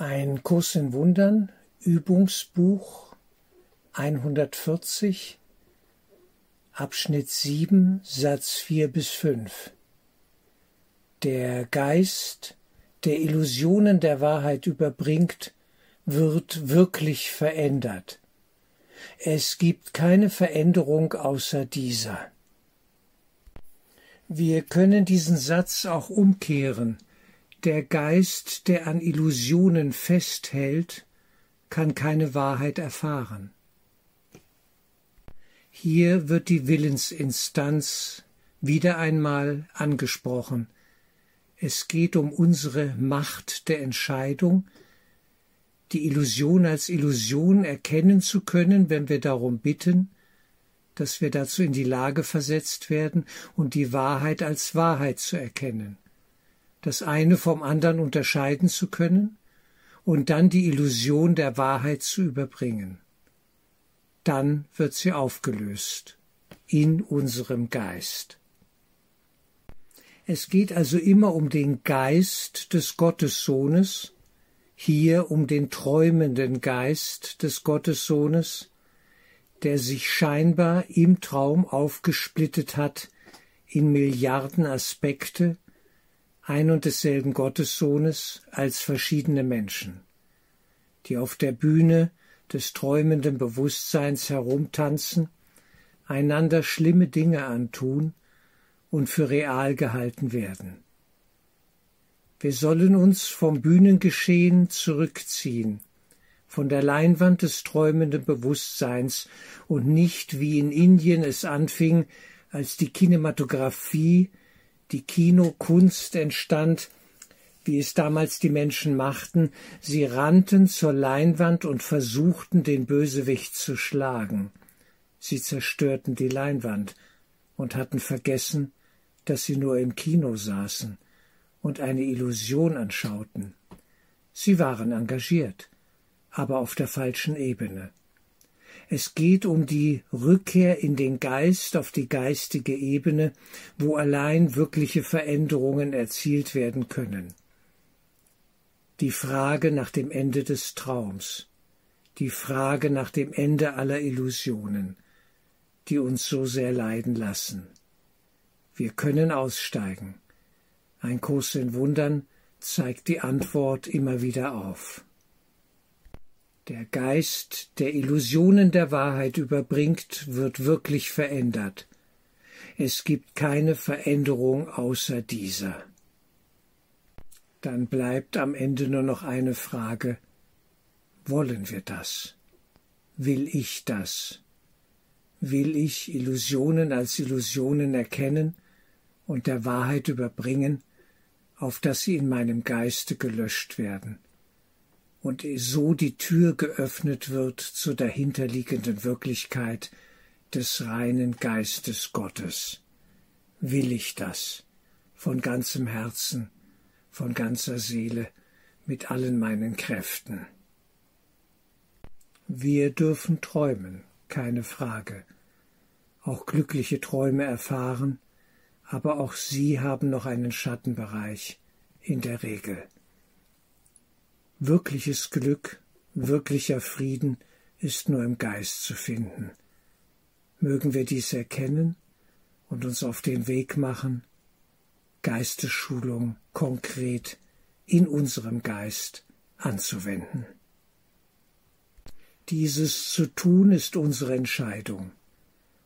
Ein Kurs in Wundern, Übungsbuch 140, Abschnitt 7, Satz 4 bis 5. Der Geist, der Illusionen der Wahrheit überbringt, wird wirklich verändert. Es gibt keine Veränderung außer dieser. Wir können diesen Satz auch umkehren der Geist, der an Illusionen festhält, kann keine Wahrheit erfahren. Hier wird die Willensinstanz wieder einmal angesprochen. Es geht um unsere Macht der Entscheidung, die Illusion als Illusion erkennen zu können, wenn wir darum bitten, dass wir dazu in die Lage versetzt werden und die Wahrheit als Wahrheit zu erkennen das eine vom anderen unterscheiden zu können und dann die Illusion der Wahrheit zu überbringen. Dann wird sie aufgelöst in unserem Geist. Es geht also immer um den Geist des Gottessohnes, hier um den träumenden Geist des Gottessohnes, der sich scheinbar im Traum aufgesplittet hat in Milliarden Aspekte, ein und desselben Gottessohnes als verschiedene Menschen, die auf der Bühne des träumenden Bewusstseins herumtanzen, einander schlimme Dinge antun und für real gehalten werden. Wir sollen uns vom Bühnengeschehen zurückziehen, von der Leinwand des träumenden Bewusstseins und nicht wie in Indien es anfing, als die Kinematographie die Kinokunst entstand, wie es damals die Menschen machten, sie rannten zur Leinwand und versuchten, den Bösewicht zu schlagen. Sie zerstörten die Leinwand und hatten vergessen, dass sie nur im Kino saßen und eine Illusion anschauten. Sie waren engagiert, aber auf der falschen Ebene. Es geht um die Rückkehr in den Geist, auf die geistige Ebene, wo allein wirkliche Veränderungen erzielt werden können. Die Frage nach dem Ende des Traums, die Frage nach dem Ende aller Illusionen, die uns so sehr leiden lassen. Wir können aussteigen. Ein Kurs in Wundern zeigt die Antwort immer wieder auf. Der Geist, der Illusionen der Wahrheit überbringt, wird wirklich verändert. Es gibt keine Veränderung außer dieser. Dann bleibt am Ende nur noch eine Frage Wollen wir das? Will ich das? Will ich Illusionen als Illusionen erkennen und der Wahrheit überbringen, auf dass sie in meinem Geiste gelöscht werden? Und so die Tür geöffnet wird zur dahinterliegenden Wirklichkeit des reinen Geistes Gottes. Will ich das von ganzem Herzen, von ganzer Seele, mit allen meinen Kräften. Wir dürfen träumen, keine Frage, auch glückliche Träume erfahren, aber auch sie haben noch einen Schattenbereich in der Regel. Wirkliches Glück, wirklicher Frieden ist nur im Geist zu finden. Mögen wir dies erkennen und uns auf den Weg machen, Geistesschulung konkret in unserem Geist anzuwenden. Dieses zu tun ist unsere Entscheidung,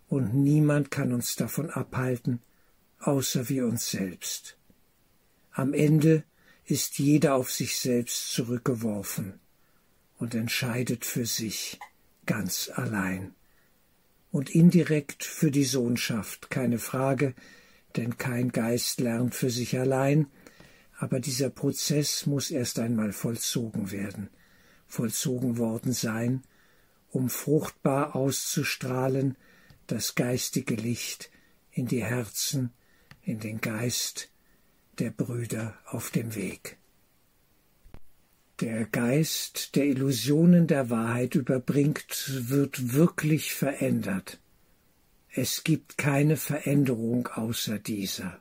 und niemand kann uns davon abhalten, außer wir uns selbst. Am Ende ist jeder auf sich selbst zurückgeworfen und entscheidet für sich ganz allein. Und indirekt für die Sohnschaft, keine Frage, denn kein Geist lernt für sich allein, aber dieser Prozess muss erst einmal vollzogen werden, vollzogen worden sein, um fruchtbar auszustrahlen das geistige Licht in die Herzen, in den Geist, der Brüder auf dem Weg. Der Geist, der Illusionen der Wahrheit überbringt, wird wirklich verändert. Es gibt keine Veränderung außer dieser.